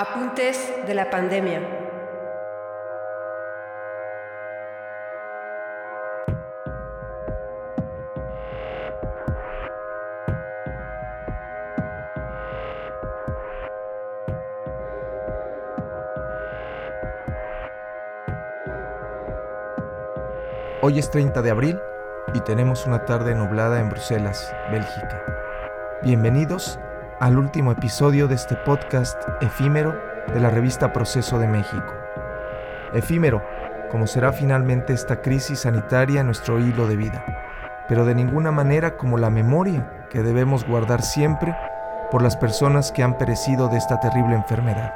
Apuntes de la pandemia. Hoy es 30 de abril y tenemos una tarde nublada en Bruselas, Bélgica. Bienvenidos al último episodio de este podcast efímero de la revista Proceso de México. Efímero, como será finalmente esta crisis sanitaria en nuestro hilo de vida, pero de ninguna manera como la memoria que debemos guardar siempre por las personas que han perecido de esta terrible enfermedad.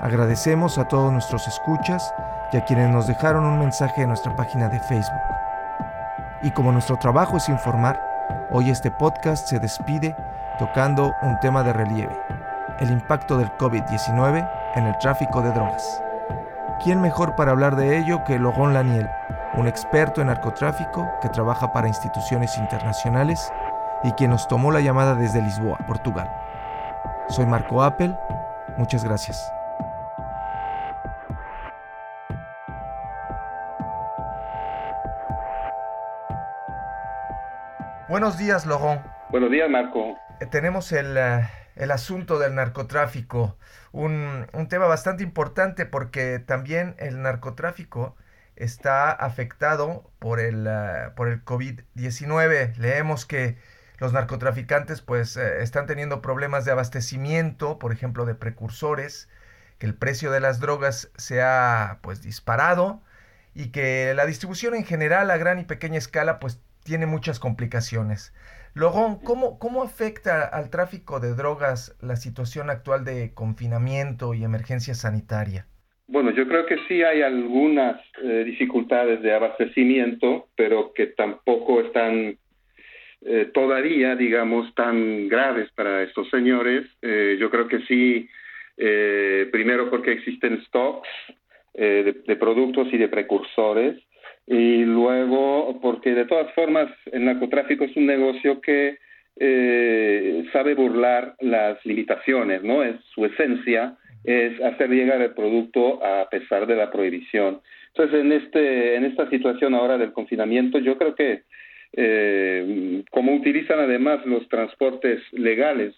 Agradecemos a todos nuestros escuchas y a quienes nos dejaron un mensaje en nuestra página de Facebook. Y como nuestro trabajo es informar, hoy este podcast se despide tocando un tema de relieve, el impacto del COVID-19 en el tráfico de drogas. ¿Quién mejor para hablar de ello que Logon Laniel, un experto en narcotráfico que trabaja para instituciones internacionales y quien nos tomó la llamada desde Lisboa, Portugal? Soy Marco Appel, muchas gracias. Buenos días, Logon. Buenos días, Marco. Eh, tenemos el, eh, el, asunto del narcotráfico, un, un, tema bastante importante porque también el narcotráfico está afectado por el, uh, por el COVID-19. Leemos que los narcotraficantes pues eh, están teniendo problemas de abastecimiento, por ejemplo, de precursores, que el precio de las drogas se ha pues disparado y que la distribución en general a gran y pequeña escala pues tiene muchas complicaciones. Logón, ¿cómo, ¿cómo afecta al tráfico de drogas la situación actual de confinamiento y emergencia sanitaria? Bueno, yo creo que sí hay algunas eh, dificultades de abastecimiento, pero que tampoco están eh, todavía, digamos, tan graves para estos señores. Eh, yo creo que sí, primero porque existen stocks de productos y de precursores, y luego porque de todas formas el narcotráfico es un negocio que eh, sabe burlar las limitaciones, ¿no? Es su esencia es hacer llegar el producto a pesar de la prohibición. Entonces, en este en esta situación ahora del confinamiento, yo creo que eh, como utilizan además los transportes legales,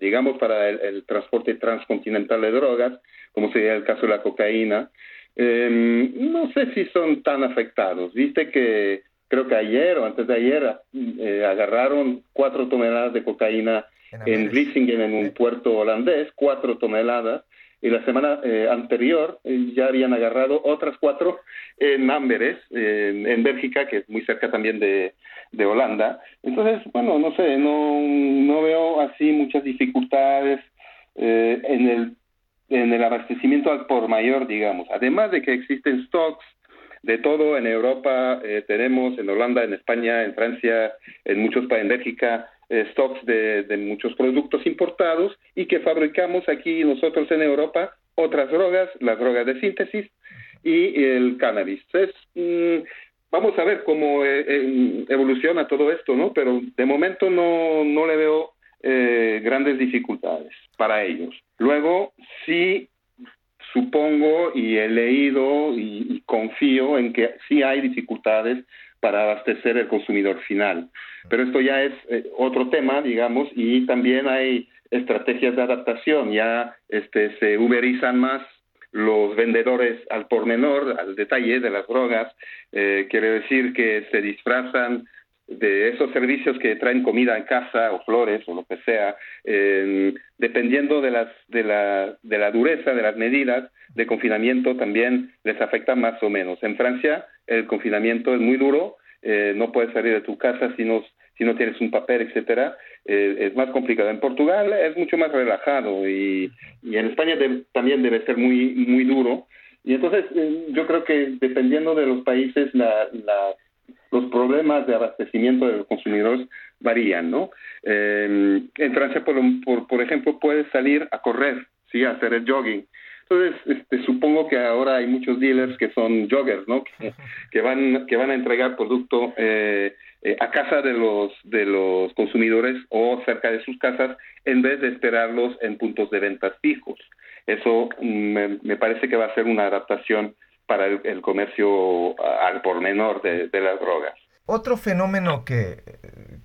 digamos para el, el transporte transcontinental de drogas, como sería el caso de la cocaína, eh, no sé si son tan afectados. Viste que creo que ayer o antes de ayer eh, agarraron cuatro toneladas de cocaína en Vlissingen, en un puerto holandés, cuatro toneladas. Y la semana eh, anterior eh, ya habían agarrado otras cuatro en Amberes, en, en Bélgica, que es muy cerca también de, de Holanda. Entonces, bueno, no sé, no, no veo así muchas dificultades eh, en el en el abastecimiento al por mayor, digamos. Además de que existen stocks de todo en Europa, eh, tenemos en Holanda, en España, en Francia, en muchos países, en Bélgica, eh, stocks de, de, muchos productos importados y que fabricamos aquí nosotros en Europa otras drogas, las drogas de síntesis y el cannabis. Entonces, mmm, vamos a ver cómo eh, evoluciona todo esto, ¿no? Pero de momento no, no le veo eh, grandes dificultades para ellos. Luego, sí supongo y he leído y, y, confío en que sí hay dificultades para abastecer el consumidor final. Pero esto ya es eh, otro tema, digamos, y también hay estrategias de adaptación. Ya este, se uberizan más los vendedores al por menor, al detalle de las drogas. Eh, quiere decir que se disfrazan de esos servicios que traen comida en casa o flores o lo que sea, eh, dependiendo de, las, de, la, de la dureza de las medidas de confinamiento también les afecta más o menos. En Francia el confinamiento es muy duro, eh, no puedes salir de tu casa si no, si no tienes un papel, etcétera, eh, es más complicado. En Portugal es mucho más relajado y, y en España de, también debe ser muy, muy duro. Y entonces eh, yo creo que dependiendo de los países la los problemas de abastecimiento de los consumidores varían, ¿no? Eh, en Francia, por, por, por, ejemplo, puedes salir a correr, ¿sí? A hacer el jogging, Entonces, este, supongo que ahora hay muchos dealers que son joggers, ¿no? Que, van, que van a entregar producto eh, eh, a casa de los, de los consumidores o cerca de sus casas en vez de esperarlos en puntos de ventas fijos. Eso me, me parece que va a ser una adaptación para el, comercio al por menor de, las drogas. Otro fenómeno que,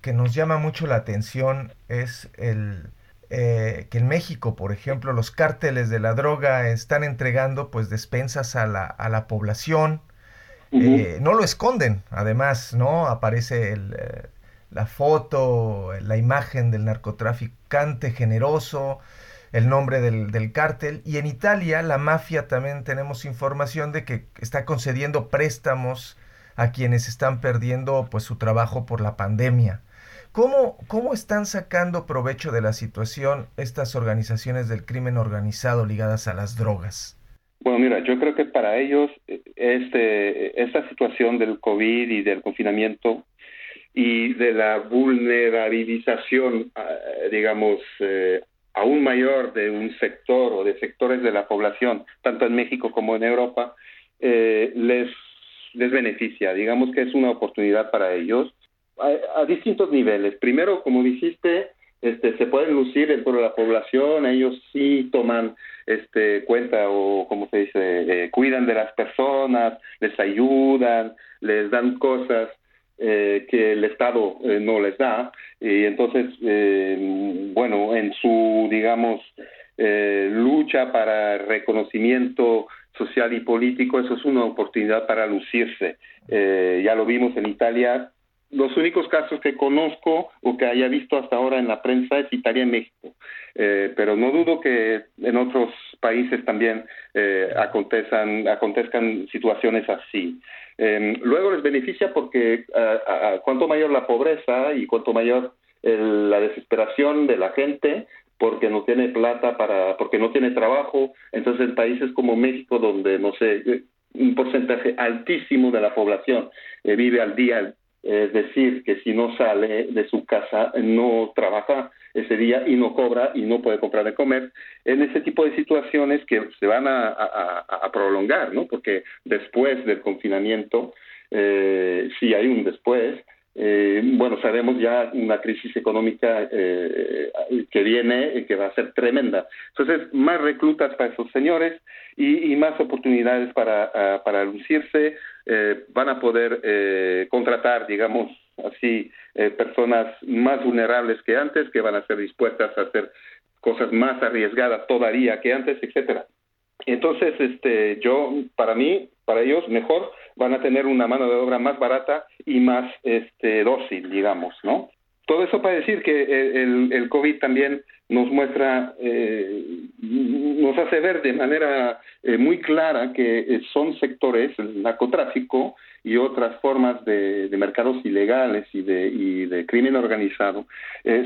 que, nos llama mucho la atención es el eh, que en México, por ejemplo, los cárteles de la droga están entregando pues despensas a la, a la población. Eh, no lo esconden, además, ¿no? Aparece el, eh, la foto, la imagen del narcotraficante generoso, el nombre del, del cártel. Y en Italia, la mafia también tenemos información de que está concediendo préstamos a quienes están perdiendo pues su trabajo por la pandemia. ¿Cómo, ¿Cómo están sacando provecho de la situación estas organizaciones del crimen organizado ligadas a las drogas? Bueno, mira, yo creo que para ellos este, esta situación del COVID y del confinamiento y de la vulnerabilización, ah, digamos, eh, aún mayor de un sector o de sectores de la población, tanto en México como en Europa, eh, les, les beneficia. Digamos que es una oportunidad para ellos a, distintos niveles. Primero, como dijiste, este, se pueden lucir dentro de la población, ellos sí toman este, cuenta o, como se dice, eh, cuidan de las personas, les ayudan, les dan cosas eh, que el Estado eh, no les da. Y entonces, eh, bueno, en su, digamos, lucha para reconocimiento social y político, eso es una oportunidad para lucirse. ya lo vimos en Italia. Los únicos casos que conozco o que haya visto hasta ahora en la prensa es Italia y México. pero no dudo que en otros países también acontezcan, acontezcan situaciones así. Em, luego les beneficia porque cuanto mayor la pobreza y cuanto mayor la desesperación de la gente, porque no tiene plata para, porque no tiene trabajo, entonces en países como México, donde no sé, eh, un porcentaje altísimo de la población eh, vive al día es decir, que si no sale de su casa, no trabaja ese día y no cobra y no puede comprar de comer, en ese tipo de situaciones que se van a, prolongar, ¿no? Porque después del confinamiento, eh, si hay un después, eh, bueno, sabemos ya una crisis económica eh, que viene y que va a ser tremenda. Entonces, más reclutas para esos señores y, más oportunidades para, ah, para lucirse. Eh, van a poder contratar, digamos así, personas más vulnerables que antes, que van a ser dispuestas a hacer cosas más arriesgadas todavía que antes, etcétera. Entonces, este, yo, para mí, para ellos, mejor van a tener una mano de obra más barata y más este, dócil, digamos, ¿no? Todo eso para decir que el, el COVID también nos muestra, eh, nos hace ver de manera eh, muy clara que eh, son sectores, el narcotráfico y otras formas de, de mercados ilegales y de, y de crimen organizado,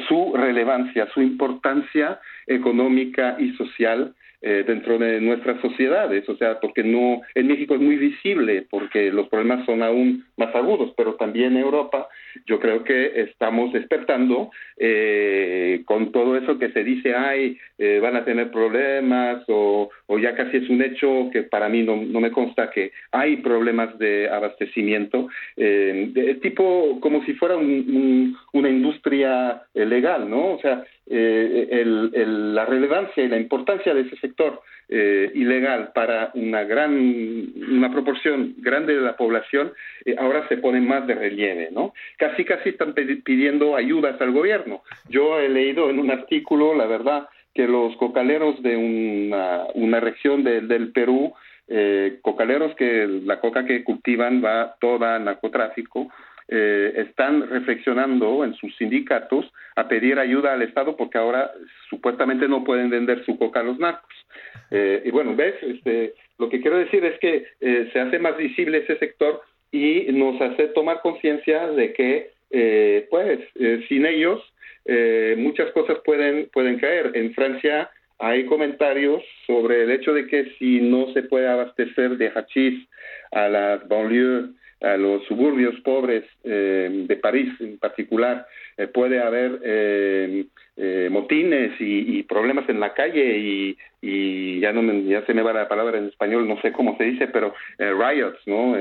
su relevancia, su importancia económica y social eh, dentro de nuestras sociedades, o sea, porque no, en México es muy visible, porque los problemas son aún más agudos, pero también en Europa yo creo que estamos despertando eh, con todo eso que se dice, ay, eh, van a tener problemas, o, o, ya casi es un hecho que para mí no, me consta que hay problemas de abastecimiento, de tipo como si fuera una industria legal, ¿no? O sea, el, la relevancia y la importancia de ese sector eh, ilegal para una gran, una proporción grande de la población, eh, ahora se pone más de relieve, ¿no? Casi, casi están pidiendo ayudas al gobierno. Yo he leído en un artículo, la verdad, que los cocaleros de una, una región del Perú, eh, cocaleros que la coca que cultivan va toda a narcotráfico, eh, están reflexionando en sus sindicatos a pedir ayuda al Estado porque ahora supuestamente no pueden vender su coca a los narcos. Eh, y bueno, ves, este, lo que quiero decir es que eh, se hace más visible ese sector y nos hace tomar conciencia de que, pues, sin ellos muchas cosas pueden, pueden caer. En Francia hay comentarios sobre el hecho de que si no se puede abastecer de hachís a las banlieues a los suburbios pobres de París en particular, puede haber motines y, problemas en la calle y, y ya no ya se me va la palabra en español, no sé cómo se dice, pero riots, ¿no?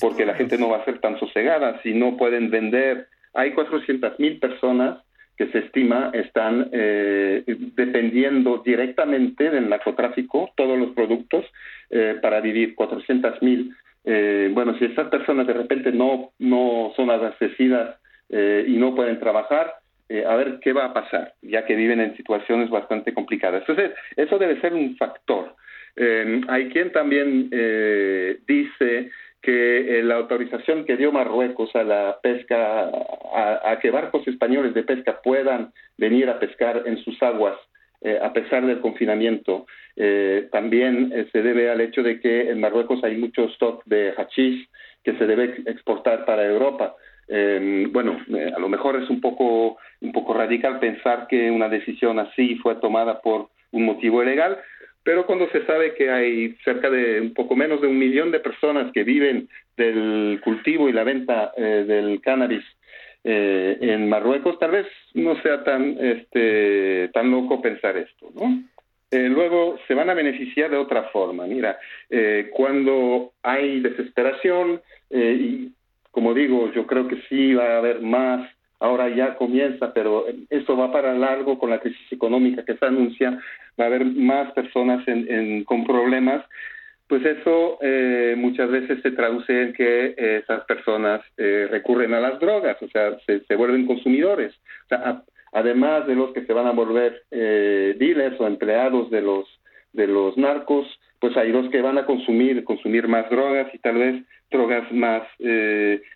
porque la gente no va a ser tan sosegada si no pueden vender. Hay 400 mil personas que se estima están eh, dependiendo directamente del narcotráfico, todos los productos, eh, para vivir 400 mil. Eh, bueno, si estas personas de repente no, no son abastecidas y no pueden trabajar, a ver qué va a pasar, ya que viven en situaciones bastante complicadas. Entonces, eso debe ser un factor. hay quien también dice que eh, la autorización que dio Marruecos a la pesca, a, que barcos españoles de pesca puedan venir a pescar en sus aguas eh, a pesar del confinamiento, eh, también se debe al hecho de que en Marruecos hay mucho stock de hachís que se debe exportar para Europa. Em, bueno, a lo mejor es un poco, un poco radical pensar que una decisión así fue tomada por un motivo ilegal, pero cuando se sabe que hay cerca de un poco menos de un millón de personas que viven del cultivo y la venta eh, del cannabis eh, en Marruecos, tal vez no sea tan, este, tan loco pensar esto, ¿no? Eh, luego se van a beneficiar de otra forma. Mira, cuando hay desesperación, y como digo, yo creo que sí va a haber más ahora ya comienza, pero eso va para largo con la crisis económica que se anuncia, va a haber más personas con problemas, pues eso eh, muchas veces se traduce en que esas personas eh, recurren a las drogas, o sea, se, vuelven consumidores. Además de los que se van a volver eh, dealers o empleados de los de los narcos, pues hay los que van a consumir consumir más drogas y tal vez drogas más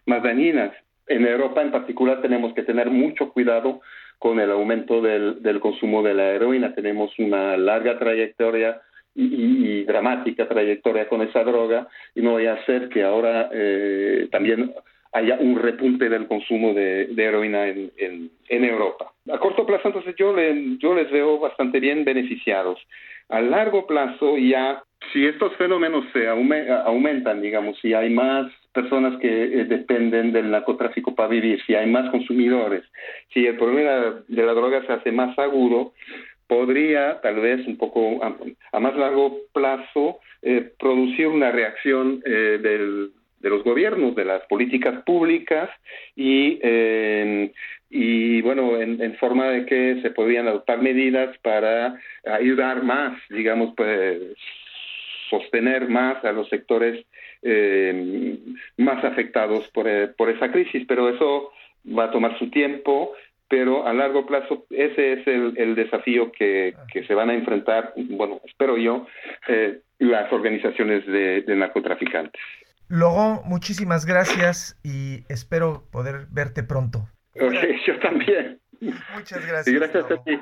más dañinas en Europa en particular tenemos que tener mucho cuidado con el aumento del, del consumo de la heroína. Tenemos una larga trayectoria y, dramática trayectoria con esa droga y no vaya a ser que ahora eh, también haya un repunte del consumo de, heroína en, en, Europa. A corto plazo, entonces, yo, le, yo les veo bastante bien beneficiados. A largo plazo, ya, si estos fenómenos se aumentan, digamos, si hay más personas que eh, dependen del narcotráfico para vivir, si hay más consumidores, si el problema de la droga se hace más agudo, podría tal vez un poco a, más largo plazo eh, producir una reacción eh, de los gobiernos, de las políticas públicas y, y bueno, en, forma de que se podrían adoptar medidas para ayudar más, digamos, pues sostener más a los sectores eh, más afectados por, eh, por esa crisis, pero eso va a tomar su tiempo, pero a largo plazo ese es el, desafío que, que, se van a enfrentar, bueno, espero yo, eh, las organizaciones de, narcotraficantes. Luego, muchísimas gracias y espero poder verte pronto. yo también. Muchas gracias. gracias a ti.